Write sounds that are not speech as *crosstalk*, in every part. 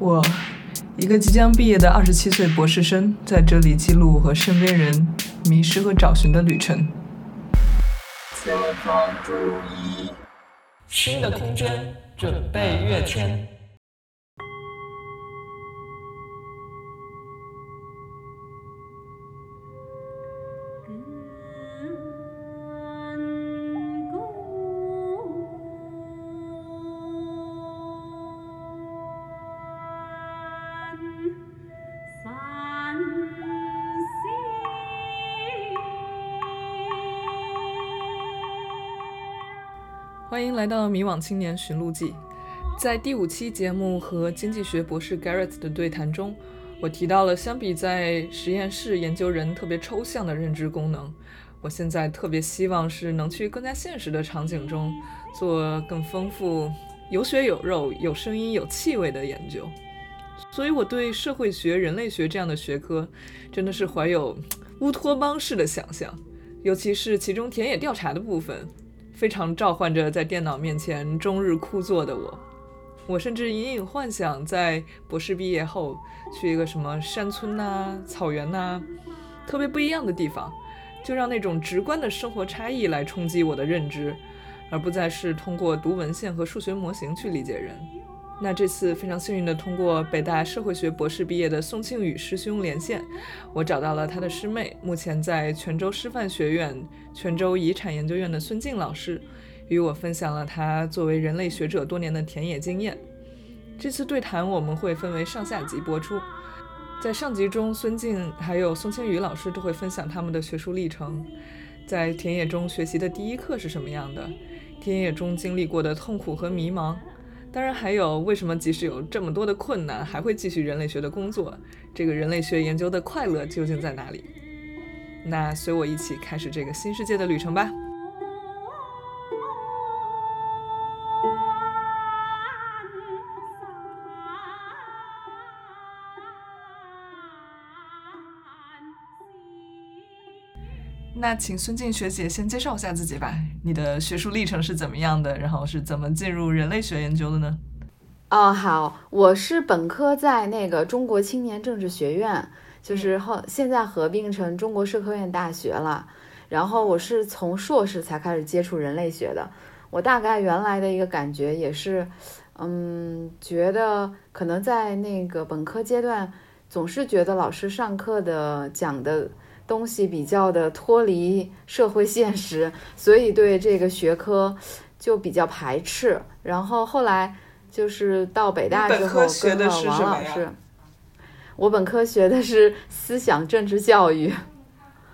我，一个即将毕业的二十七岁博士生，在这里记录和身边人迷失和找寻的旅程。前方注意，新的空间准备跃迁。来到《迷惘青年寻路记》。在第五期节目和经济学博士 Garrett 的对谈中，我提到了，相比在实验室研究人特别抽象的认知功能，我现在特别希望是能去更加现实的场景中做更丰富、有血有肉、有声音、有气味的研究。所以，我对社会学、人类学这样的学科真的是怀有乌托邦式的想象，尤其是其中田野调查的部分。非常召唤着在电脑面前终日枯坐的我，我甚至隐隐幻想在博士毕业后去一个什么山村呐、草原呐，特别不一样的地方，就让那种直观的生活差异来冲击我的认知，而不再是通过读文献和数学模型去理解人。那这次非常幸运的通过北大社会学博士毕业的宋庆宇师兄连线，我找到了他的师妹，目前在泉州师范学院泉州遗产研究院的孙静老师，与我分享了他作为人类学者多年的田野经验。这次对谈我们会分为上下集播出，在上集中，孙静还有宋庆宇老师都会分享他们的学术历程，在田野中学习的第一课是什么样的，田野中经历过的痛苦和迷茫。当然，还有为什么即使有这么多的困难，还会继续人类学的工作？这个人类学研究的快乐究竟在哪里？那随我一起开始这个新世界的旅程吧。那请孙静学姐先介绍一下自己吧。你的学术历程是怎么样的？然后是怎么进入人类学研究的呢？哦，好，我是本科在那个中国青年政治学院，就是后现在合并成中国社科院大学了。然后我是从硕士才开始接触人类学的。我大概原来的一个感觉也是，嗯，觉得可能在那个本科阶段，总是觉得老师上课的讲的。东西比较的脱离社会现实，所以对这个学科就比较排斥。然后后来就是到北大之后跟了王老师。我本科学的是思想政治教育。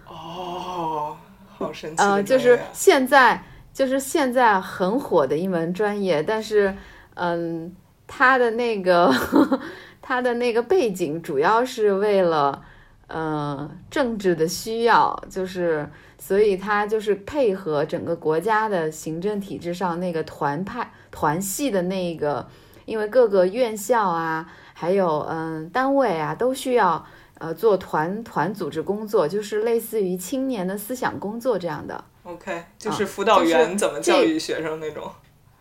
哦，好神奇。呃，就是现在就是现在很火的一门专业，但是嗯，它的那个 *laughs* 它的那个背景主要是为了。呃，政治的需要就是，所以他就是配合整个国家的行政体制上那个团派团系的那个，因为各个院校啊，还有嗯单位啊，都需要呃做团团组织工作，就是类似于青年的思想工作这样的。OK，就是辅导员怎么教育学生那种。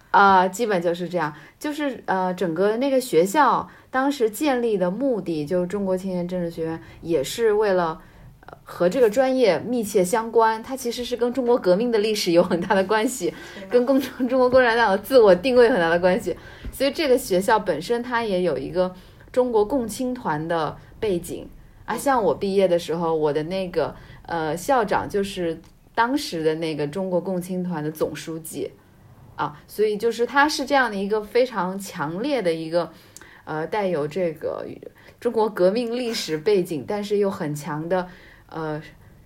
啊，基本就是这样，就是呃，整个那个学校当时建立的目的，就是中国青年政治学院，也是为了和这个专业密切相关。它其实是跟中国革命的历史有很大的关系，跟共中 *laughs* 中国共产党的自我定位很大的关系。所以这个学校本身它也有一个中国共青团的背景啊。像我毕业的时候，我的那个呃校长就是当时的那个中国共青团的总书记。啊，所以就是他是这样的一个非常强烈的一个，呃，带有这个中国革命历史背景，但是又很强的呃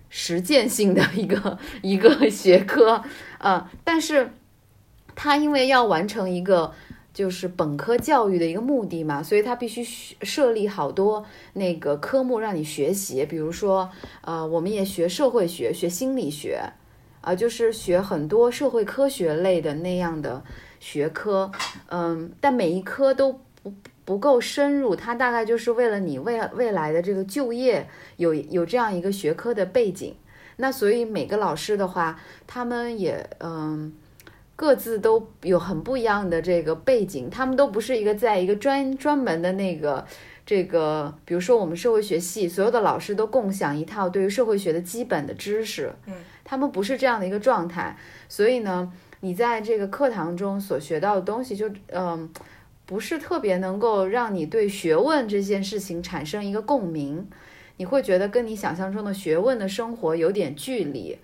实践性的一个一个学科，呃，但是它因为要完成一个就是本科教育的一个目的嘛，所以它必须设立好多那个科目让你学习，比如说呃，我们也学社会学，学心理学。啊，就是学很多社会科学类的那样的学科，嗯，但每一科都不不够深入，它大概就是为了你未未来的这个就业有有这样一个学科的背景。那所以每个老师的话，他们也嗯，各自都有很不一样的这个背景，他们都不是一个在一个专专门的那个这个，比如说我们社会学系所有的老师都共享一套对于社会学的基本的知识，嗯，他们不是这样的一个状态，所以呢，你在这个课堂中所学到的东西就嗯。不是特别能够让你对学问这件事情产生一个共鸣，你会觉得跟你想象中的学问的生活有点距离，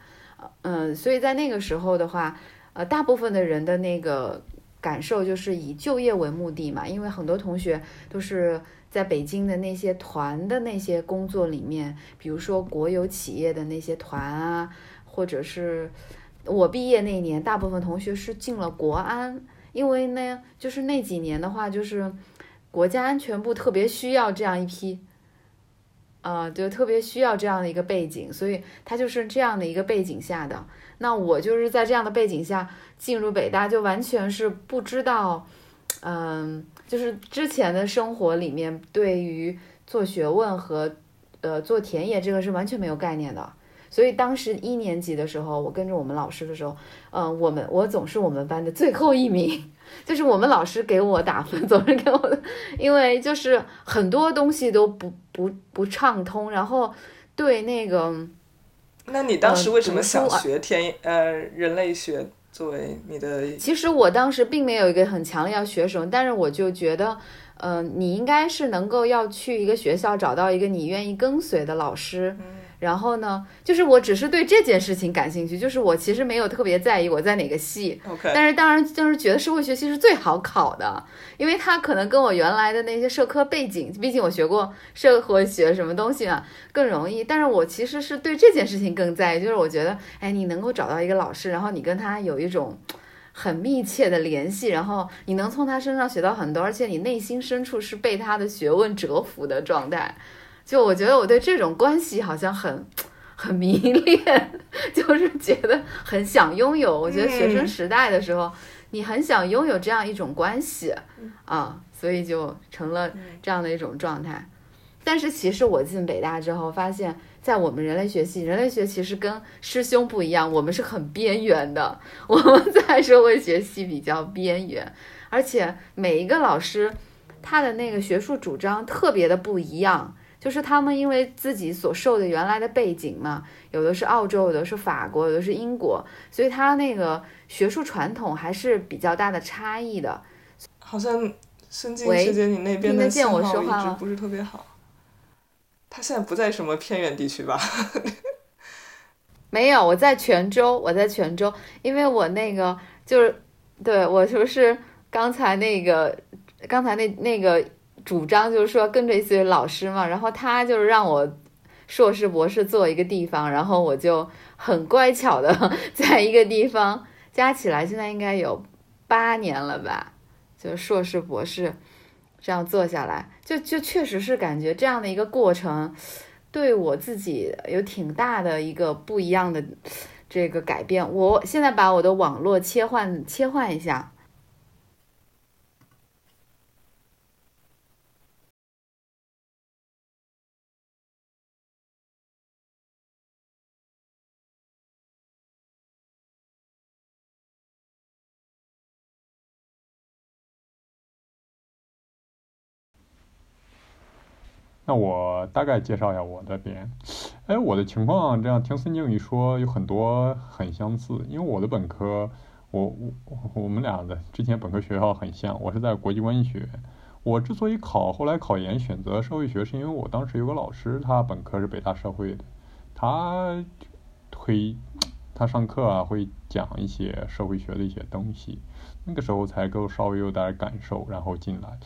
嗯，所以在那个时候的话，呃，大部分的人的那个感受就是以就业为目的嘛，因为很多同学都是在北京的那些团的那些工作里面，比如说国有企业的那些团啊，或者是我毕业那年，大部分同学是进了国安。因为呢，就是那几年的话，就是国家安全部特别需要这样一批，啊，就特别需要这样的一个背景，所以他就是这样的一个背景下的。那我就是在这样的背景下进入北大，就完全是不知道，嗯，就是之前的生活里面对于做学问和呃做田野这个是完全没有概念的。所以当时一年级的时候，我跟着我们老师的时候，嗯，我们我总是我们班的最后一名，*laughs* 就是我们老师给我打分，总是给我的，因为就是很多东西都不不不畅通，然后对那个，那你当时为什么想学天呃人类学作为你的？其实我当时并没有一个很强烈要学什么，但是我就觉得，嗯，你应该是能够要去一个学校找到一个你愿意跟随的老师。然后呢，就是我只是对这件事情感兴趣，就是我其实没有特别在意我在哪个系。OK。但是当然就是觉得社会学系是最好考的，因为它可能跟我原来的那些社科背景，毕竟我学过社会学什么东西嘛，更容易。但是我其实是对这件事情更在意，就是我觉得，哎，你能够找到一个老师，然后你跟他有一种很密切的联系，然后你能从他身上学到很多，而且你内心深处是被他的学问折服的状态。就我觉得我对这种关系好像很很迷恋，*laughs* 就是觉得很想拥有。我觉得学生时代的时候，你很想拥有这样一种关系啊，所以就成了这样的一种状态。但是其实我进北大之后，发现，在我们人类学系，人类学其实跟师兄不一样，我们是很边缘的。我们在社会学系比较边缘，而且每一个老师他的那个学术主张特别的不一样。就是他们因为自己所受的原来的背景嘛，有的是澳洲，有的是法国，有的是英国，所以他那个学术传统还是比较大的差异的。好像深津师姐，你那边的信号一直不是特别好。他现在不在什么偏远地区吧？*laughs* 没有，我在泉州，我在泉州，因为我那个就是，对我就是刚才那个，刚才那那个。主张就是说跟着一些老师嘛，然后他就是让我硕士博士做一个地方，然后我就很乖巧的 *laughs* 在一个地方，加起来现在应该有八年了吧，就硕士博士这样做下来，就就确实是感觉这样的一个过程，对我自己有挺大的一个不一样的这个改变。我现在把我的网络切换切换一下。那我大概介绍一下我这边，哎，我的情况这样听孙静一说，有很多很相似，因为我的本科，我我我们俩的之前本科学校很像，我是在国际关系学。院。我之所以考后来考研选择社会学，是因为我当时有个老师，他本科是北大社会的，他推他上课啊会讲一些社会学的一些东西，那个时候才够稍微有点感受，然后进来。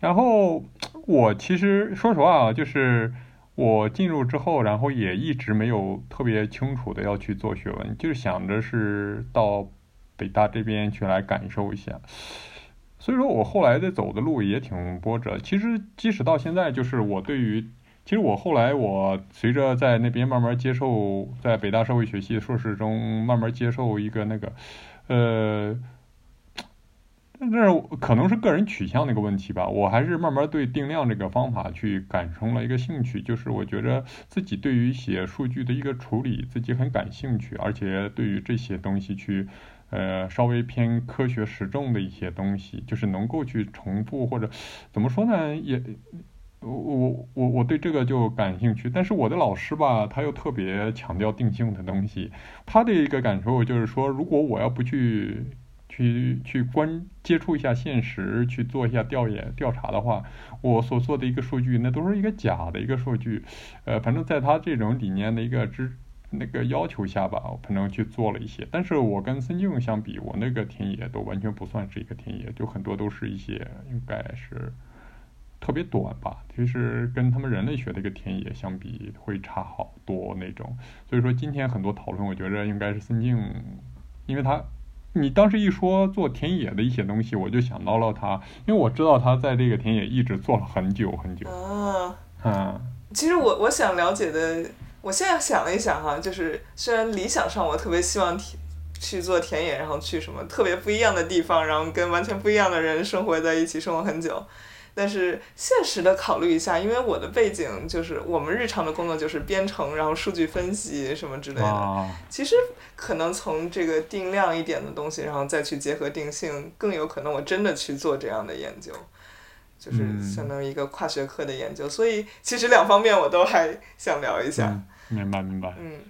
然后我其实说实话啊，就是我进入之后，然后也一直没有特别清楚的要去做学问，就是想着是到北大这边去来感受一下。所以说我后来的走的路也挺波折。其实即使到现在，就是我对于，其实我后来我随着在那边慢慢接受，在北大社会学系硕士中慢慢接受一个那个，呃。但是可能是个人取向的一个问题吧，我还是慢慢对定量这个方法去感生了一个兴趣，就是我觉得自己对于写数据的一个处理自己很感兴趣，而且对于这些东西去呃，稍微偏科学实证的一些东西，就是能够去重复或者怎么说呢？也我我我对这个就感兴趣，但是我的老师吧，他又特别强调定性的东西。他的一个感受就是说，如果我要不去去去关接触一下现实，去做一下调研调查的话，我所做的一个数据，那都是一个假的一个数据。呃，反正在他这种理念的一个支那个要求下吧，我反正去做了一些。但是我跟孙静相比，我那个田野都完全不算是一个田野，就很多都是一些应该是。特别短吧，其实跟他们人类学的一个田野相比会差好多那种。所以说今天很多讨论，我觉得应该是孙静，因为他，你当时一说做田野的一些东西，我就想到了他，因为我知道他在这个田野一直做了很久很久。啊，嗯，其实我我想了解的，我现在想了一想哈，就是虽然理想上我特别希望去做田野，然后去什么特别不一样的地方，然后跟完全不一样的人生活在一起，生活很久。但是现实的考虑一下，因为我的背景就是我们日常的工作就是编程，然后数据分析什么之类的。啊，其实可能从这个定量一点的东西，然后再去结合定性，更有可能我真的去做这样的研究，就是嗯相当于一个跨学科的研究。所以其实两方面我都还想聊一下。嗯，明白明白。嗯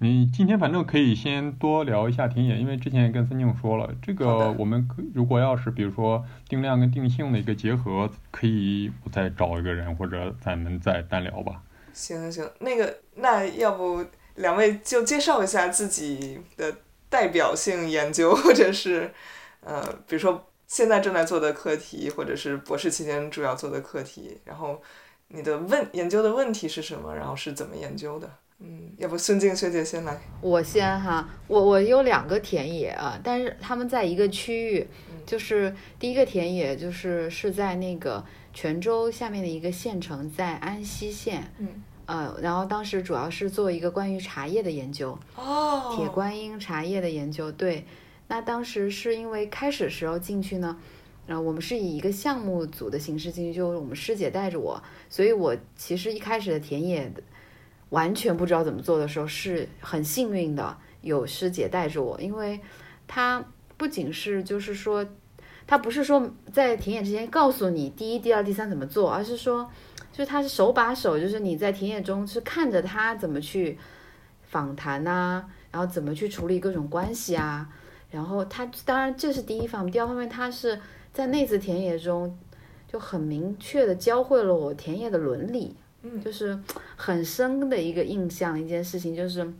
你今天反正可以先多聊一下田野，因为之前也跟孙静说了，这个我们可如果要是比如说定量跟定性的一个结合，可以我再找一个人，或者咱们再单聊吧。行行行，那个那要不两位就介绍一下自己的代表性研究，或者是呃，比如说现在正在做的课题，或者是博士期间主要做的课题，然后你的问研究的问题是什么，然后是怎么研究的？嗯，要不孙静学姐先来。我先哈，我我有两个田野啊，但是他们在一个区域，就是第一个田野就是是在那个泉州下面的一个县城，在安溪县，嗯，呃，然后当时主要是做一个关于茶叶的研究，哦铁观音茶叶的研究。对，那当时是因为开始时候进去呢，然后，我们是以一个项目组的形式进去，就是我们师姐带着我，所以我其实一开始的田野完全不知道怎么做的时候，是很幸运的有师姐带着我，因为她不仅是就是说，她不是说在田野之前告诉你第一、第二、第三怎么做，而是说，就是她是手把手，就是你在田野中是看着她怎么去访谈呐、然后怎么去处理各种关系啊，然后她当然这是第一方面，第二方面她是在那次田野中就很明确的教会了我田野的伦理。嗯就是很深的一个印象，一件事情就是，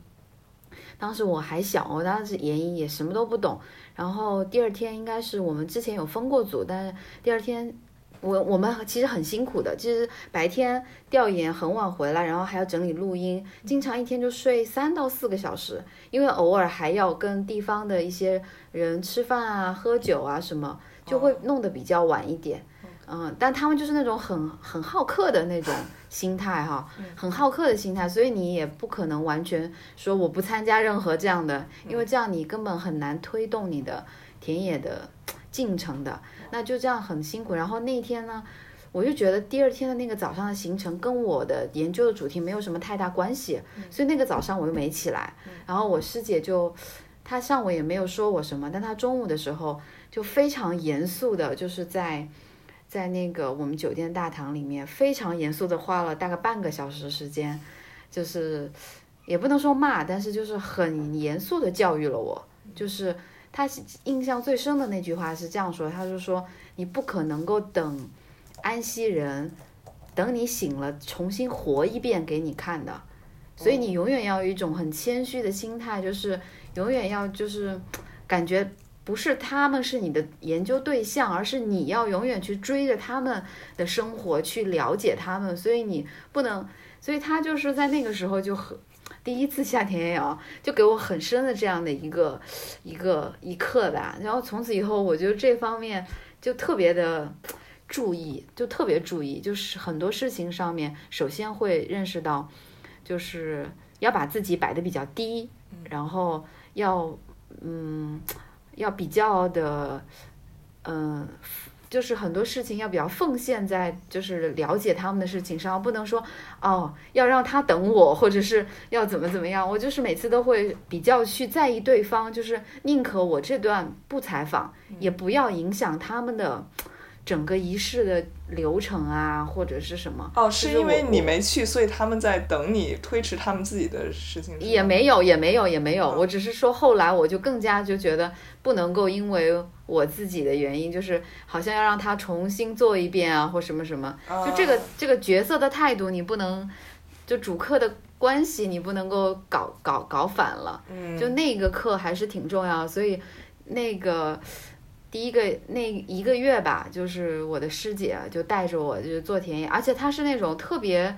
当时我还小，我当时研一也什么都不懂。然后第二天应该是我们之前有分过组，但是第二天我我们其实很辛苦的，其实白天调研很晚回来，然后还要整理录音，经常一天就睡三到四个小时，因为偶尔还要跟地方的一些人吃饭啊、喝酒啊什么，就会弄得比较晚一点。嗯，但他们就是那种很很好客的那种心态哈，很好客的心态，所以你也不可能完全说我不参加任何这样的，因为这样你根本很难推动你的田野的进程的，那就这样很辛苦。然后那天呢，我就觉得第二天的那个早上的行程跟我的研究的主题没有什么太大关系，所以那个早上我又没起来，然后我师姐就。她上午也没有说我什么，但她中午的时候就非常严肃的，就是在在那个我们酒店大堂里面非常严肃的花了大概半个小时时间，就是也不能说骂，但是就是很严肃的教育了我。就是他印象最深的那句话是这样说，他就说你不可能够等安息人等你醒了重新活一遍给你看的，所以你永远要有一种很谦虚的心态，就是永远要就是感觉。不是他们是你的研究对象，而是你要永远去追着他们的生活去了解他们，所以你不能，所以他就是在那个时候就很第一次下田野啊，就给我很深的这样的一个一个一课吧。然后从此以后，我觉得这方面就特别的注意，就特别注意，就是很多事情上面，首先会认识到，就是要把自己摆的比较低，然后要嗯。要比较的，嗯、就是很多事情要比较奉献在就是了解他们的事情上，不能说哦要让他等我，或者是要怎么怎么样。我就是每次都会比较去在意对方，就是宁可我这段不采访，也不要影响他们的整个仪式的流程啊，或者是什么。哦，是是因为你没去，所以他们在等你推迟他们自己的事情。也没有，也没有，也没有。嗯我只是说，后来我就更加就觉得不能够因为我自己的原因，就是好像要让他重新做一遍啊，或什么什么。就这个啊这个角色的态度，你不能，就主客的关系，你不能够搞搞搞反了。嗯，就那个课还是挺重要，所以那个第一个那一个月吧，就是我的师姐就带着我就做田野，而且她是那种特别。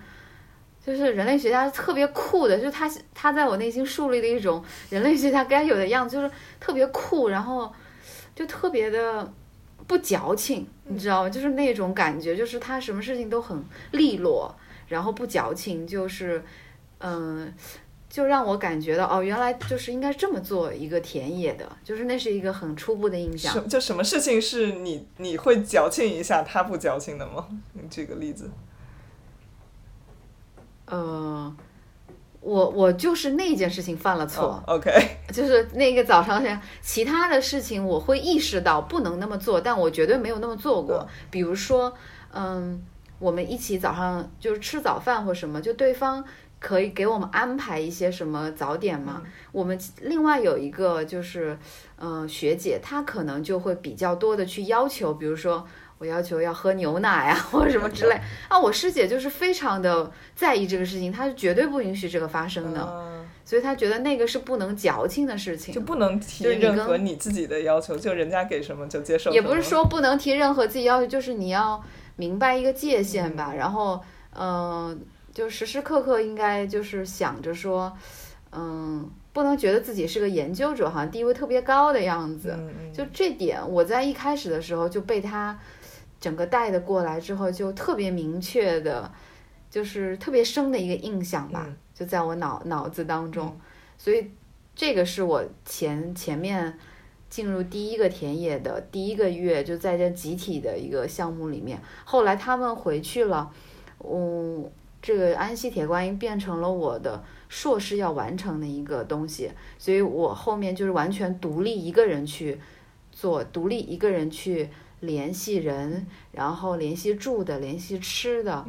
就是人类学家特别酷的，就是他他在我内心树立了一种人类学家该有的样子，就是特别酷，然后就特别的不矫情，你知道吗？就是那种感觉，就是她什么事情都很利落，然后不矫情，就是嗯、就让我感觉到哦，原来就是应该这么做一个田野的，就是那是一个很初步的印象。什就什么事情是你你会矫情一下，他不矫情的吗？你举个例子。呃，我我就是那件事情犯了错，哦 OK，就是那个早上想其他的事情，我会意识到不能那么做，但我绝对没有那么做过。比如说，嗯，我们一起早上就是吃早饭或什么，就对方可以给我们安排一些什么早点吗。我们另外有一个就是，嗯、学姐她可能就会比较多的去要求，比如说。我要求要喝牛奶啊，*laughs* 或者什么之类啊。我师姐就是非常的在意这个事情，她是绝对不允许这个发生的。嗯所以她觉得那个是不能矫情的事情，就不能提任何你自己的要求，就人家给什么就接受。也不是说不能提任何自己要求，就是你要明白一个界限吧。然后，嗯、就时时刻刻应该就是想着说，嗯、不能觉得自己是个研究者，好像地位特别高的样子。就这点，我在一开始的时候就被他整个带的过来之后，就特别明确的，就是特别深的一个印象吧，嗯就在我脑脑子当中。嗯所以这个是我前前面进入第一个田野的第一个月，就在这集体的一个项目里面。后来他们回去了，嗯，这个安溪铁观音变成了我的硕士要完成的一个东西，所以我后面就是完全独立一个人去做，独立一个人去联系人，然后联系住的，联系吃的，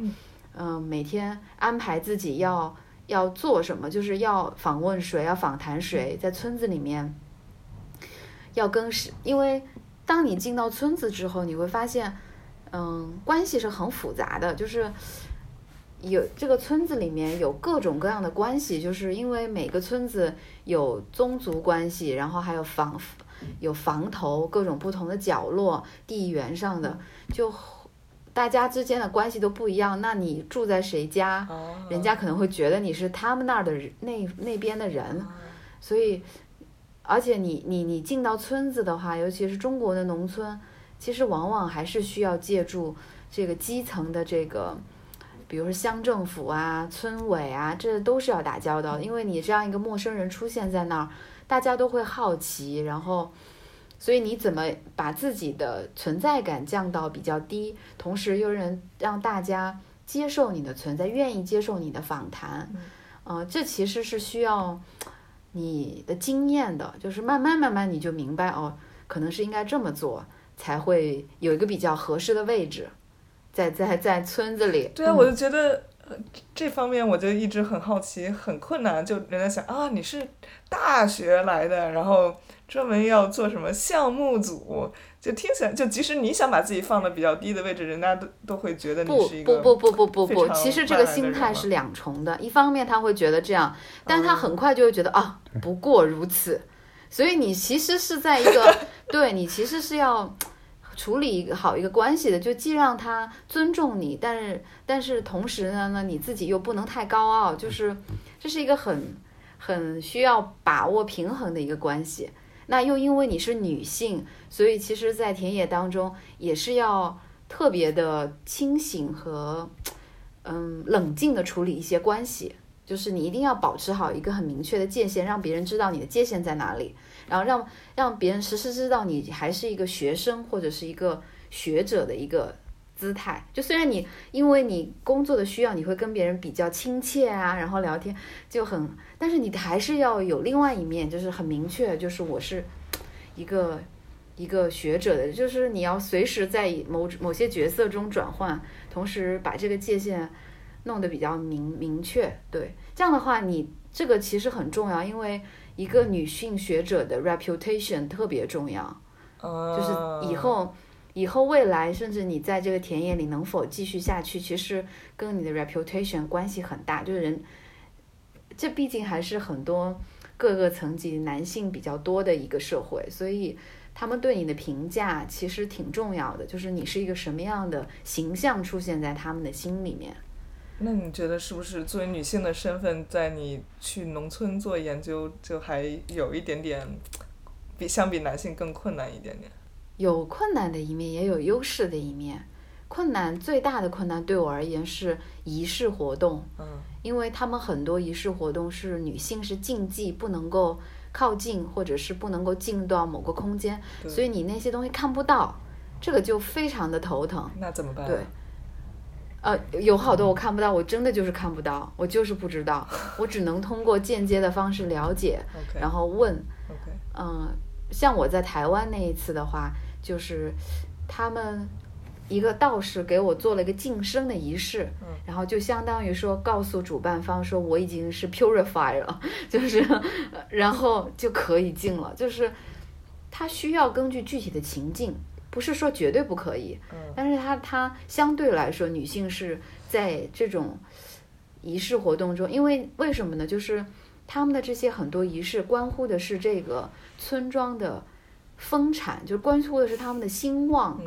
嗯、每天安排自己要要做什么，就是要访问谁，要访谈谁，在村子里面要跟是，因为当你进到村子之后，你会发现，嗯，关系是很复杂的，就是有这个村子里面有各种各样的关系，就是因为每个村子有宗族关系，然后还有房有房头各种不同的角落，地缘上的就。大家之间的关系都不一样，那你住在谁家，哦人家可能会觉得你是他们那儿的那那边的人，所以，而且你你你进到村子的话，尤其是中国的农村，其实往往还是需要借助这个基层的这个，比如说乡政府啊、村委啊，这都是要打交道的，因为你这样一个陌生人出现在那儿，大家都会好奇，然后。所以你怎么把自己的存在感降到比较低，同时又能让大家接受你的存在，愿意接受你的访谈，呃，这其实是需要你的经验的，就是慢慢慢慢你就明白哦，可能是应该这么做，才会有一个比较合适的位置，在在在村子里。对啊，嗯我就觉得。呃这方面我就一直很好奇，很困难。就人家想啊，你是大学来的，然后专门要做什么项目组，就听起来，就即使你想把自己放的比较低的位置，人家都都会觉得你是一个不不不不不不，不其实这个心态是两重的。一方面他会觉得这样，但是他哦很快就会觉得啊，不过如此。所以你其实是在一个，*laughs* 对你其实是要处理一个好一个关系的，就既让他尊重你，但是但是同时呢，呢你自己又不能太高傲，就是这是一个很很需要把握平衡的一个关系。那又因为你是女性，所以其实，在田野当中也是要特别的清醒和嗯冷静的处理一些关系，就是你一定要保持好一个很明确的界限，让别人知道你的界限在哪里，然后让让别人时时知道你还是一个学生或者是一个学者的一个姿态。就虽然你因为你工作的需要，你会跟别人比较亲切啊，然后聊天就很，但是你还是要有另外一面，就是很明确，就是我是一个一个学者的，就是你要随时在某某些角色中转换，同时把这个界限弄得比较明明确。对，这样的话，你这个其实很重要，因为一个女性学者的 reputation 特别重要。就是以后，以后未来，甚至你在这个田野里能否继续下去，其实跟你的 reputation 关系很大。就是人，这毕竟还是很多各个层级男性比较多的一个社会，所以他们对你的评价其实挺重要的。就是你是一个什么样的形象出现在他们的心里面。那你觉得是不是作为女性的身份，在你去农村做研究，就还有一点点？比相比男性更困难一点点，有困难的一面，也有优势的一面。困难最大的困难对我而言是仪式活动，嗯，因为他们很多仪式活动是女性是禁忌，不能够靠近，或者是不能够进到某个空间，所以你那些东西看不到，这个就非常的头疼。那怎么办？对，呃，有好多我看不到，我真的就是看不到，我就是不知道，*laughs* 我只能通过间接的方式了解，然后问嗯。像我在台湾那一次的话，就是他们一个道士给我做了一个晋升的仪式，然后就相当于说告诉主办方说我已经是 purified 了，*laughs* 就是然后就可以进了。就是他需要根据具体的情境，不是说绝对不可以，但是他他相对来说女性是在这种仪式活动中，因为为什么呢？就是他们的这些很多仪式关乎的是这个。村庄的丰产，就关乎的是他们的兴旺。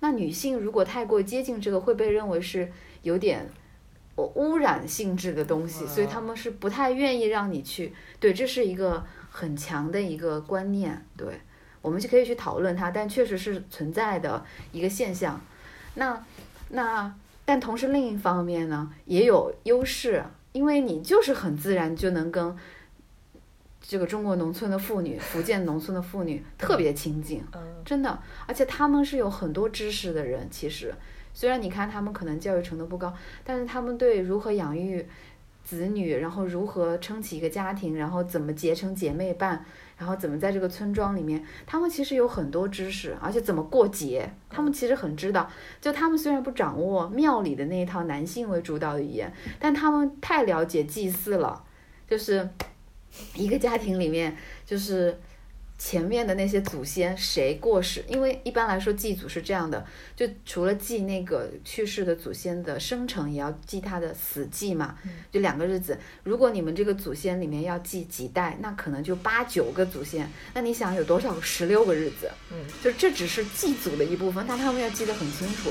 那女性如果太过接近这个，会被认为是有点污染性质的东西，所以他们是不太愿意让你去。对，这是一个很强的一个观念。对，我们就可以去讨论它，但确实是存在的一个现象。那那，但同时另一方面呢，也有优势，因为你就是很自然就能跟。这个中国农村的妇女，福建农村的妇女特别亲近，真的，而且他们是有很多知识的人。其实，虽然你看他们可能教育程度不高，但是他们对如何养育子女，然后如何撑起一个家庭，然后怎么结成姐妹伴，然后怎么在这个村庄里面，他们其实有很多知识，而且怎么过节，他们其实很知道。就他们虽然不掌握庙里的那一套男性为主导的语言，但他们太了解祭祀了，就是。一个家庭里面，就是前面的那些祖先谁过世，因为一般来说祭祖是这样的，就除了祭那个去世的祖先的生辰，也要祭他的死祭嘛，就两个日子。如果你们这个祖先里面要祭几代，那可能就八九个祖先，那你想有多少个十六个日子？嗯，就这只是祭祖的一部分，但他们要记得很清楚。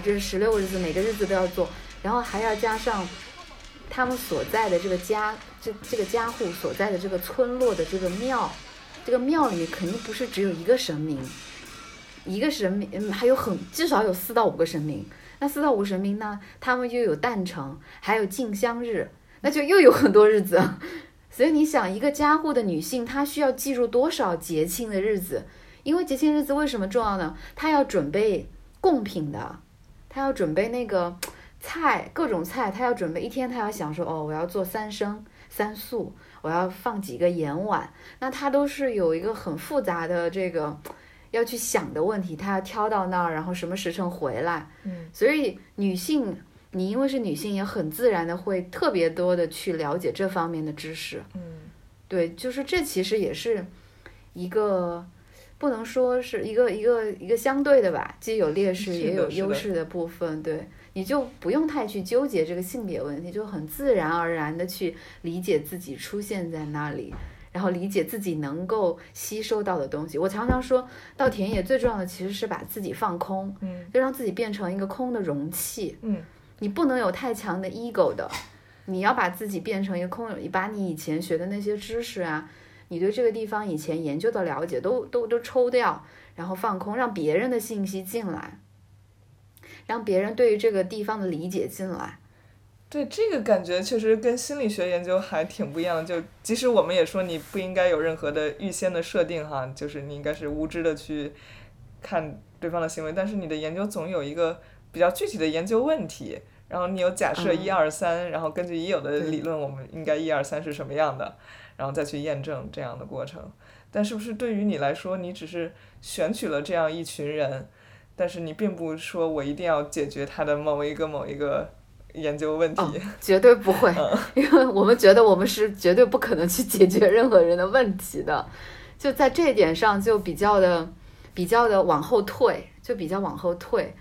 这是十六个日子，每个日子都要做，然后还要加上他们所在的这个家，这这个家户所在的这个村落的这个庙，这个庙里肯定不是只有一个神明，一个神明，嗯，还有很至少有四到五个神明。那四到五神明呢，他们又有诞辰，还有进香日，那就又有很多日子。所以你想，一个家户的女性，她需要记住多少节庆的日子？因为节庆日子为什么重要呢？她要准备贡品的。他要准备那个菜，各种菜，他要准备一天，他要想说，哦，我要做三生三素，我要放几个盐碗，那他都是有一个很复杂的这个要去想的问题，他要挑到那儿，然后什么时辰回来，嗯，所以女性，你因为是女性，也很自然的会特别多的去了解这方面的知识，嗯，对，就是这其实也是一个。不能说是一个一个一个相对的吧，既有劣势也有优势的部分。对，你就不用太去纠结这个性别问题，就很自然而然的去理解自己出现在那里，然后理解自己能够吸收到的东西。我常常说到田野最重要的其实是把自己放空，嗯，就让自己变成一个空的容器，嗯，你不能有太强的 ego 的，你要把自己变成一个空，你把你以前学的那些知识啊。你对这个地方以前研究的了解都都都抽掉，然后放空，让别人的信息进来。让别人对于这个地方的理解进来。对这个感觉确实跟心理学研究还挺不一样的。就即使我们也说你不应该有任何的预先的设定哈，就是你应该是无知的去看对方的行为，但是你的研究总有一个比较具体的研究问题，然后你有假设嗯一二三，然后根据已有的理论，我们应该一二三是什么样的，然后再去验证这样的过程。但是不是对于你来说，你只是选取了这样一群人，但是你并不说我一定要解决他的某一个某一个研究问题。哦绝对不会，因为我们觉得我们是绝对不可能去解决任何人的问题的，就在这一点上就比较的比较的往后退，就比较往后退。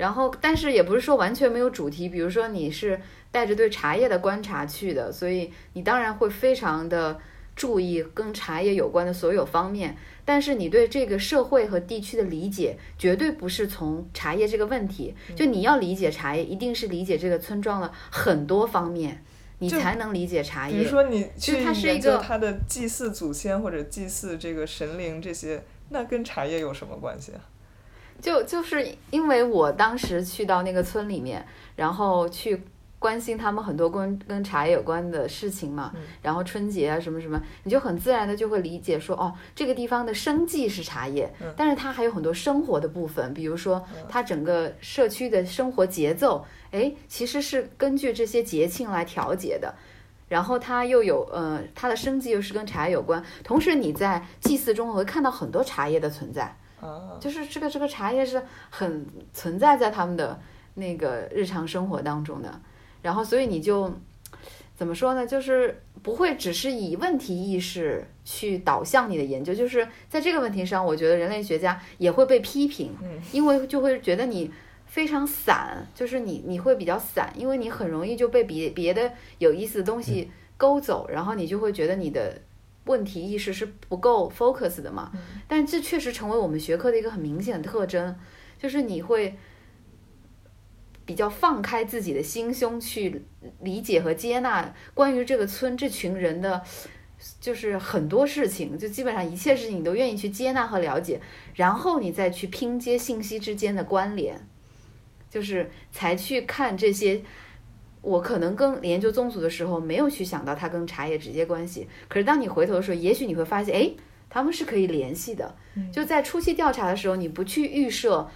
然后，但是也不是说完全没有主题，比如说你是带着对茶叶的观察去的，所以你当然会非常的注意跟茶叶有关的所有方面。但是你对这个社会和地区的理解，绝对不是从茶叶这个问题。就你要理解茶叶，一定是理解这个村庄的很多方面，你才能理解茶叶。比如说你就是去研究他的祭祀祖先或者祭祀这个神灵这些，那跟茶叶有什么关系啊？就就是因为我当时去到那个村里面，然后去关心他们很多跟跟茶叶有关的事情嘛，嗯然后春节啊什么什么，你就很自然的就会理解说，哦，这个地方的生计是茶叶，嗯但是它还有很多生活的部分，比如说它整个社区的生活节奏，哎，其实是根据这些节庆来调节的。然后它又有呃，它的生计又是跟茶叶有关，同时你在祭祀中会看到很多茶叶的存在。啊，就是这个这个茶叶是很存在在他们的那个日常生活当中的，然后所以你就怎么说呢？就是不会只是以问题意识去导向你的研究，就是在这个问题上，我觉得人类学家也会被批评，嗯因为就会觉得你非常散，就是你你会比较散，因为你很容易就被别别的有意思的东西勾走，然后你就会觉得你的问题意识是不够 focus 的嘛。但这确实成为我们学科的一个很明显的特征，就是你会比较放开自己的心胸去理解和接纳关于这个村这群人的。就是很多事情，就基本上一切事情你都愿意去接纳和了解，然后你再去拼接信息之间的关联，就是才去看这些。我可能跟研究宗族的时候没有去想到它跟茶叶直接关系，可是当你回头的时候，也许你会发现，哎，他们是可以联系的。就在初期调查的时候，你不去预设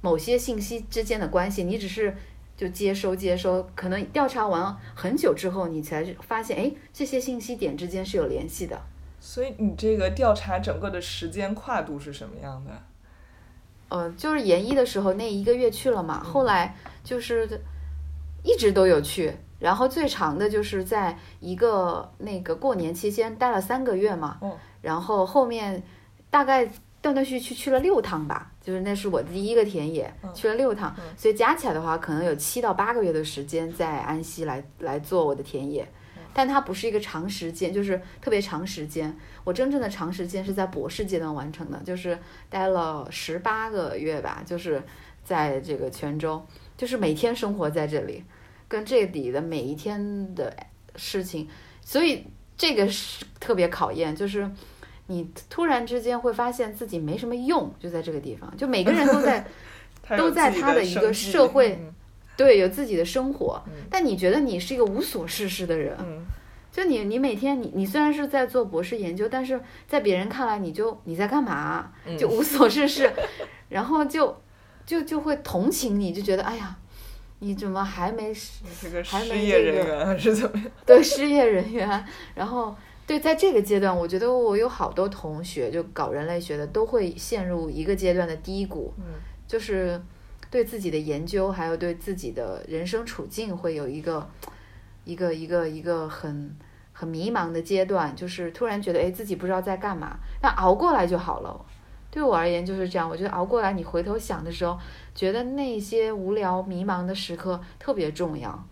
某些信息之间的关系，你只是就接收接收，可能调查完很久之后，你才发现，哎，这些信息点之间是有联系的。所以你这个调查整个的时间跨度是什么样的？呃，就是研一的时候那一个月去了嘛，后来就是一直都有去，然后最长的就是在一个那个过年期间待了三个月嘛，嗯然后后面大概断断续续去了六趟吧，就是那是我第一个田野，去了六趟，所以加起来的话，可能有七到八个月的时间在安溪来来做我的田野。但它不是一个长时间，就是特别长时间。我真正的长时间是在博士阶段完成的，就是待了十八个月吧，就是在这个泉州，就是每天生活在这里，跟这里的每一天的事情，所以这个是特别考验，就是你突然之间会发现自己没什么用，就在这个地方，就每个人都在都 *laughs* 在他的一个社会嗯对有自己的生活，但你觉得你是一个无所事事的人，嗯。就你你每天你你虽然是在做博士研究，但是在别人看来你就你在干嘛，嗯。就无所事事，*laughs* 然后就就就会同情你，就觉得哎呀，你怎么还没失业没这个人员还是怎么 *laughs* 样？对失业人员，然后对，在这个阶段，我觉得我有好多同学就搞人类学的都会陷入一个阶段的低谷，嗯就是对自己的研究还有对自己的人生处境会有一个一个一个一个很很迷茫的阶段，就是突然觉得哎自己不知道在干嘛，但熬过来就好了。对我而言就是这样，我觉得熬过来，你回头想的时候，觉得那些无聊迷茫的时刻特别重要。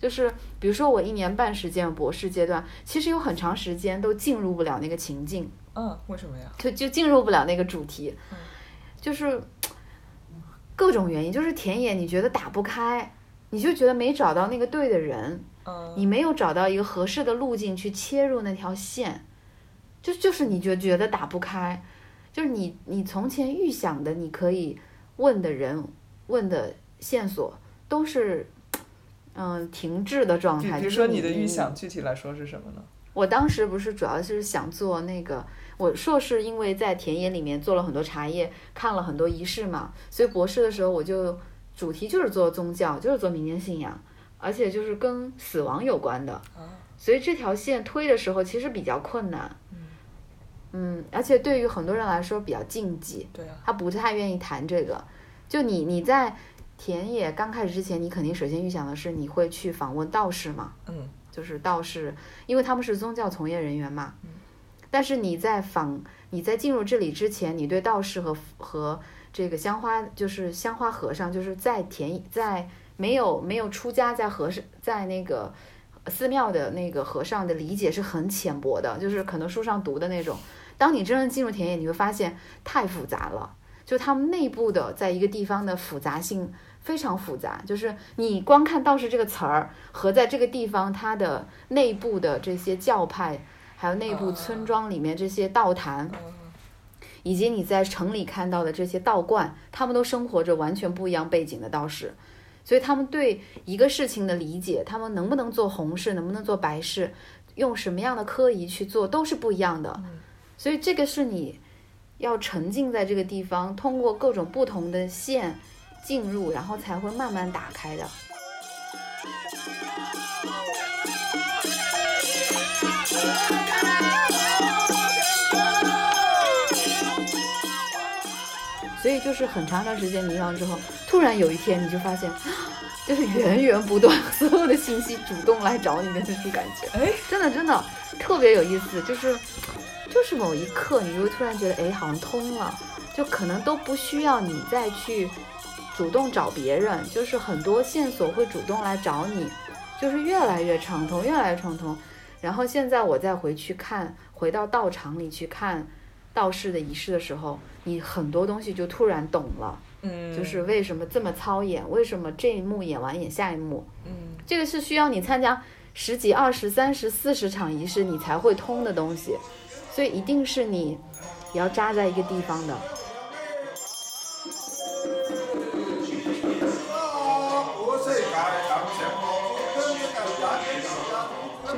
就是比如说我一年半时间博士阶段，其实有很长时间都进入不了那个情境，嗯，为什么呀？就就进入不了那个主题，就是各种原因，就是田野你觉得打不开，你就觉得没找到那个对的人，嗯你没有找到一个合适的路径去切入那条线，就就是你觉觉得打不开，就是你你从前预想的你可以问的人问的线索都是嗯停滞的状态。就是比比如说你的预想，具体来说是什么呢？我当时不是主要是想做那个，我硕士因为在田野里面做了很多茶叶，看了很多仪式嘛，所以博士的时候我就主题就是做宗教，就是做民间信仰，而且就是跟死亡有关的。所以这条线推的时候其实比较困难。嗯，而且对于很多人来说比较禁忌，对啊，他不太愿意谈这个。就你你在田野刚开始之前，你肯定首先预想的是你会去访问道士嘛，嗯，就是道士，因为他们是宗教从业人员嘛。但是你在访你在进入这里之前，你对道士和和这个香花就是香花和尚，就是在田在没有没有出家在和尚在那个寺庙的那个和尚的理解是很浅薄的，就是可能书上读的那种。当你真正进入田野，你会发现太复杂了。就他们内部的，在一个地方的复杂性非常复杂。就是你光看道士这个词儿，和在这个地方它的内部的这些教派，还有内部村庄里面这些道坛，以及你在城里看到的这些道观，他们都生活着完全不一样背景的道士。所以他们对一个事情的理解，他们能不能做红事，能不能做白事，用什么样的科仪去做，都是不一样的。所以这个是你要沉浸在这个地方，通过各种不同的线进入，然后才会慢慢打开的。所以就是很长一段时间迷茫之后，突然有一天你就发现，就是源源不断，*laughs* 所有的信息主动来找你的那种感觉。哎，真的真的特别有意思，就是就是某一刻，你就会突然觉得，哎，好像通了，就可能都不需要你再去主动找别人，就是很多线索会主动来找你，就是越来越畅通，越来越畅通。然后现在我再回去看，回到道场里去看道士的仪式的时候，你很多东西就突然懂了，嗯，就是为什么这么操演，为什么这一幕演完演下一幕，嗯，这个是需要你参加十几、二十、三十、四十场仪式你才会通的东西，所以一定是你要扎在一个地方的。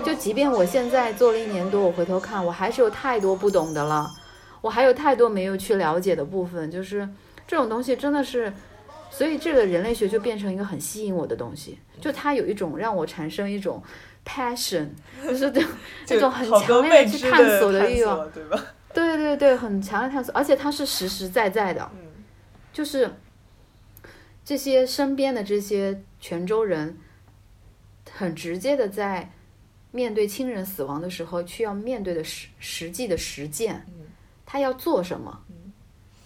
就即便我现在做了一年多，我回头看，我还是有太多不懂的了，我还有太多没有去了解的部分，就是这种东西真的是，所以这个人类学就变成一个很吸引我的东西，就它有一种让我产生一种 passion，就是这这 *laughs* 种很强烈的去探索的欲望，对吧？*laughs* 对对对，很强烈探索，而且它是实实在在的，嗯。就是这些身边的这些泉州人，很直接的在面对亲人死亡的时候，去要面对的实实际的实践，嗯。他要做什么，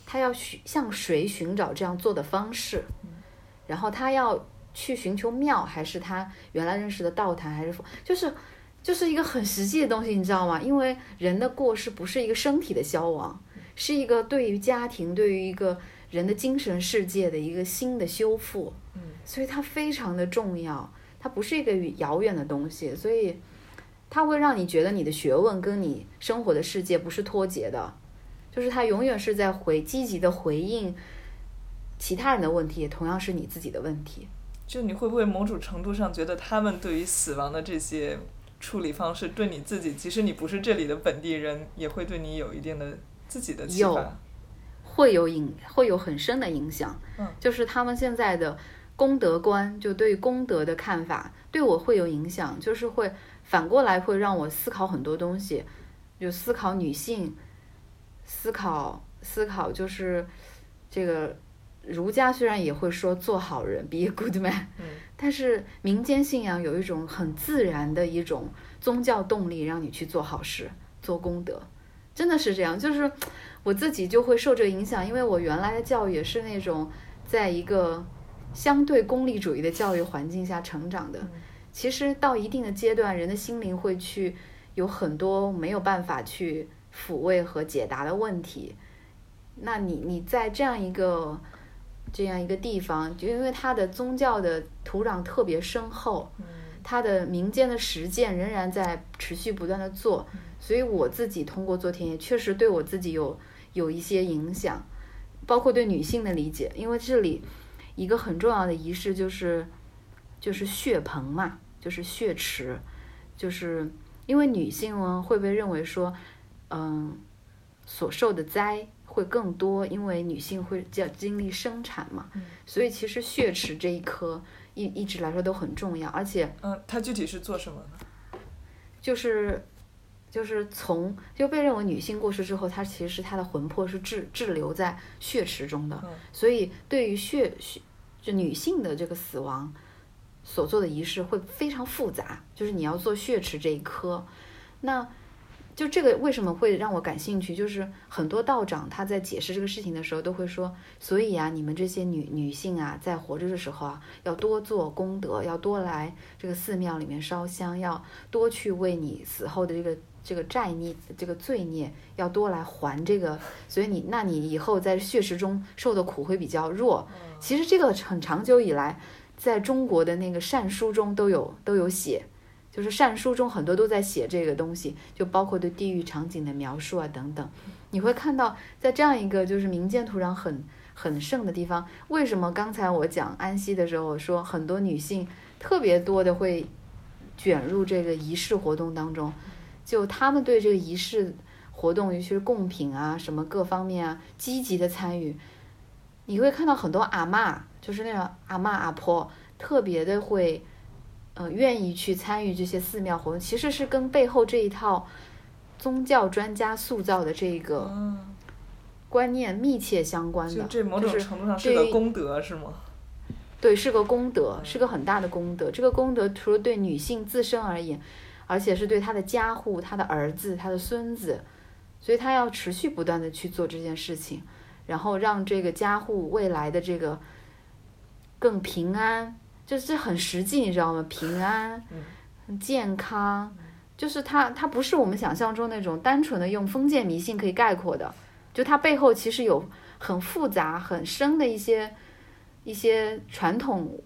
他要寻向谁寻找这样做的方式，然后他要去寻求庙，还是他原来认识的道坛，还是佛就是就是一个很实际的东西，你知道吗？因为人的过世不是一个身体的消亡，是一个对于家庭、对于一个人的精神世界的一个新的修复，嗯所以它非常的重要，它不是一个遥远的东西，所以它会让你觉得你的学问跟你生活的世界不是脱节的，就是它永远是在回积极的回应其他人的问题，也同样是你自己的问题。就你会不会某种程度上觉得他们对于死亡的这些处理方式，对你自己，即使你不是这里的本地人，也会对你有一定的自己的启有发？会有影，会有很深的影响。嗯就是他们现在的功德观，就对功德的看法，对我会有影响，就是会反过来会让我思考很多东西，就思考女性，思考思考就是这个儒家虽然也会说做好人，be a good man，嗯但是民间信仰有一种很自然的一种宗教动力，让你去做好事、做功德，真的是这样。就是我自己就会受这个影响，因为我原来的教育也是那种在一个相对功利主义的教育环境下成长的。其实到一定的阶段，人的心灵会去有很多没有办法去抚慰和解答的问题。那你你在这样一个这样一个地方，就因为它的宗教的土壤特别深厚，它的民间的实践仍然在持续不断的做，所以我自己通过做田野，确实对我自己有有一些影响，包括对女性的理解，因为这里一个很重要的仪式就是就是血盆嘛，就是血池，就是因为女性呢会被认为说，嗯，所受的灾会更多，因为女性会要经历生产嘛，所以其实血池这一颗一一直来说都很重要，而且嗯，它具体是做什么呢？就是就是从就被认为女性过世之后，她其实她的魂魄是滞滞留在血池中的，嗯所以对于血血就女性的这个死亡所做的仪式会非常复杂，就是你要做血池这一颗，那。就这个为什么会让我感兴趣？就是很多道长他在解释这个事情的时候都会说，所以啊，你们这些女女性啊，在活着的时候啊，要多做功德，要多来这个寺庙里面烧香，要多去为你死后的这个这个债孽、这个罪孽，要多来还这个。所以你，那你以后在血食中受的苦会比较弱。其实这个很长久以来，在中国的那个善书中都有都有写。就是善书中很多都在写这个东西，就包括对地域场景的描述啊等等。你会看到，在这样一个就是民间土壤很很盛的地方，为什么刚才我讲安息的时候，说很多女性特别多的会卷入这个仪式活动当中，就她们对这个仪式活动，尤其是贡品啊什么各方面啊积极的参与。你会看到很多阿嬷，就是那种阿嬷阿婆，特别的会。呃，愿意去参与这些寺庙活动，其实是跟背后这一套宗教专家塑造的这个观念密切相关的。就这某种程度上是个功德是吗？对，是个功德，是个很大的功德。这个功德除了对女性自身而言，而且是对她的家户、她的儿子、她的孙子，所以她要持续不断的去做这件事情，然后让这个家户未来的这个更平安，就是很实际，你知道吗？平安、健康，就是它它不是我们想象中那种单纯的用封建迷信可以概括的，就它背后其实有很复杂、很深的一些。一些传统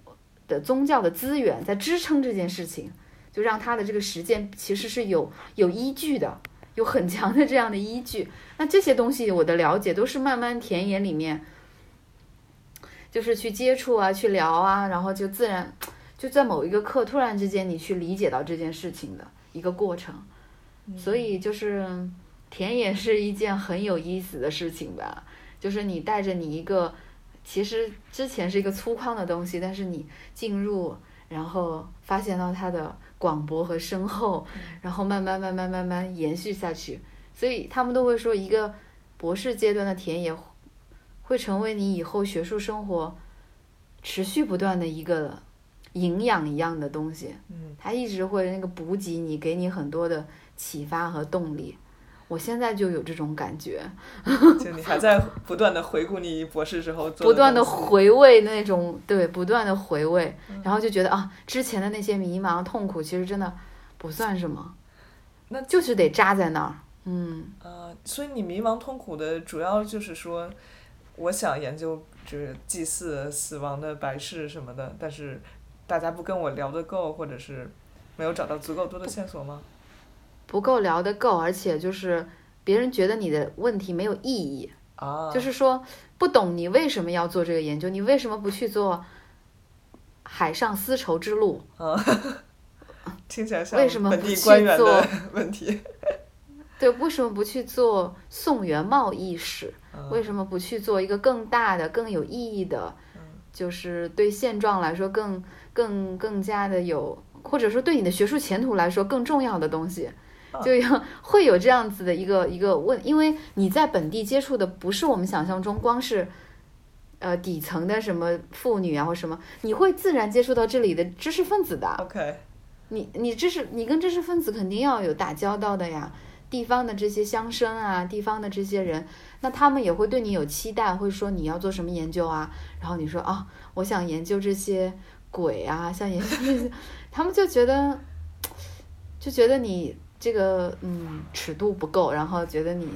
的宗教的资源在支撑这件事情，就让他的这个实践其实是有有依据的，有很强的这样的依据。那这些东西我的了解都是慢慢田野里面，就是去接触啊，去聊啊，然后就自然就在某一个课突然之间你去理解到这件事情的一个过程。所以就是田野是一件很有意思的事情吧，就是你带着你一个。其实之前是一个粗犷的东西，但是你进入，然后发现到它的广博和深厚，然后慢慢慢慢慢慢延续下去。所以他们都会说，一个博士阶段的田野，会成为你以后学术生活持续不断的一个营养一样的东西。嗯，它一直会那个补给你，给你很多的启发和动力。我现在就有这种感觉，*laughs* 就你还在不断的回顾你博士时候做不断的回味那种，对，不断的回味，嗯然后就觉得啊，之前的那些迷茫痛苦，其实真的不算什么，那就是得扎在那儿，嗯，呃，所以你迷茫痛苦的主要就是说，我想研究就是祭祀死亡的白事什么的，但是大家不跟我聊得够，或者是没有找到足够多的线索吗？不够聊得够，而且就是别人觉得你的问题没有意义，啊，就是说不懂你为什么要做这个研究，你为什么不去做海上丝绸之路？啊，*laughs* 听起来像为什么不去做问题。对，为什么不去做宋元贸易史？嗯为什么不去做一个更大的、更有意义的，就是对现状来说更、更、更加的有，或者说对你的学术前途来说更重要的东西？*laughs* 就要会有这样子的一个一个问，因为你在本地接触的不是我们想象中光是，呃底层的什么妇女啊或什么，你会自然接触到这里的知识分子的。OK，你你知识你跟知识分子肯定要有打交道的呀，地方的这些乡绅啊，地方的这些人，那他们也会对你有期待，会说你要做什么研究啊，然后你说啊，我想研究这些鬼啊，像研究这些，他们就觉得就觉得你这个嗯尺度不够，然后觉得你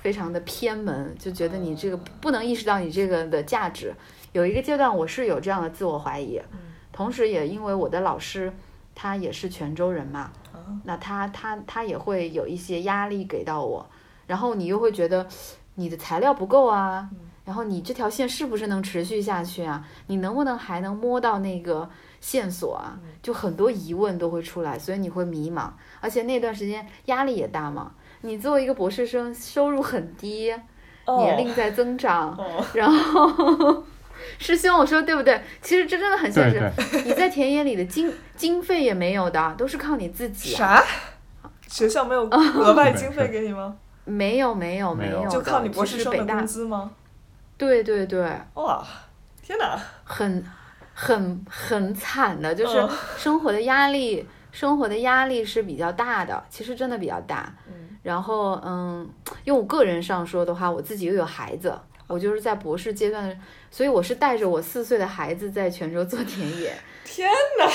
非常的偏门，就觉得你这个不能意识到你这个的价值。有一个阶段我是有这样的自我怀疑，同时也因为我的老师他也是泉州人嘛，那他他他也会有一些压力给到我，然后你又会觉得你的材料不够啊，然后你这条线是不是能持续下去啊？你能不能还能摸到那个线索啊？就很多疑问都会出来，所以你会迷茫，而且那段时间压力也大嘛。你作为一个博士生，收入很低，年龄在增长，哦，然后师兄，我说对不对？其实这真的很现实。对，你在田野里的经经费也没有的，都是靠你自己、啊。啥？学校没有额外经费给你吗？没有没有没有就靠你博士生的工资吗？对对对，哇，天哪！很很很惨的，就是嗯生活的压力，生活的压力是比较大的，其实真的比较大。嗯然后嗯，用我个人上说的话，我自己又有孩子，我就是在博士阶段，所以我是带着我四岁的孩子在泉州做田野，*laughs* 天哪！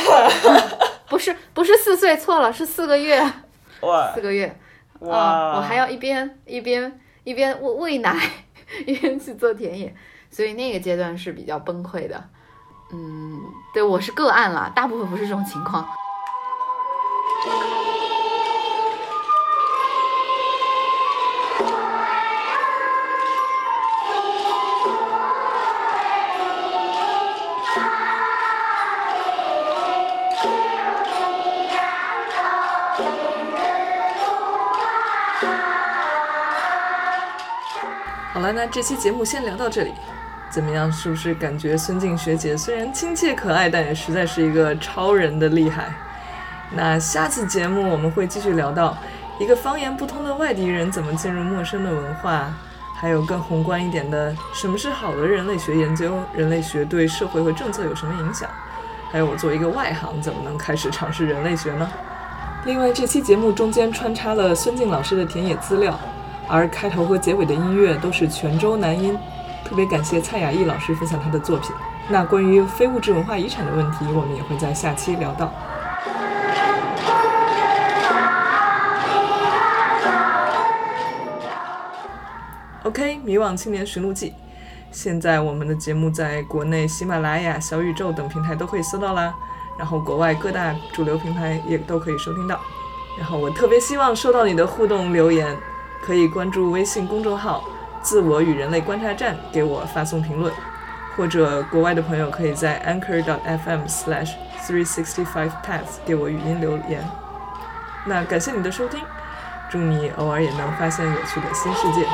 不是不是四岁错了，是四个月，哇四个月。啊、哇！我还要一边一边一边喂喂奶，*laughs* 一边去做田野，所以那个阶段是比较崩溃的。嗯，对我是个案了，大部分不是这种情况。好了，那这期节目先聊到这里。怎么样？是不是感觉孙静学姐虽然亲切可爱，但也实在是一个超人的厉害？那下次节目我们会继续聊到一个方言不通的外地人怎么进入陌生的文化，还有更宏观一点的什么是好的人类学研究，人类学对社会和政策有什么影响？还有我作为一个外行，怎么能开始尝试人类学呢？另外，这期节目中间穿插了孙静老师的田野资料，而开头和结尾的音乐都是泉州南音。特别感谢蔡雅艺老师分享他的作品。那关于非物质文化遗产的问题，我们也会在下期聊到。OK，迷惘青年寻路记。现在我们的节目在国内喜马拉雅、小宇宙等平台都可以搜到啦，然后国外各大主流平台也都可以收听到。然后我特别希望收到你的互动留言，可以关注微信公众号“自我与人类观察站”给我发送评论，或者国外的朋友可以在 anchor.fm/slash three sixty five paths 给我语音留言。那感谢你的收听，祝你偶尔也能发现有趣的新世界。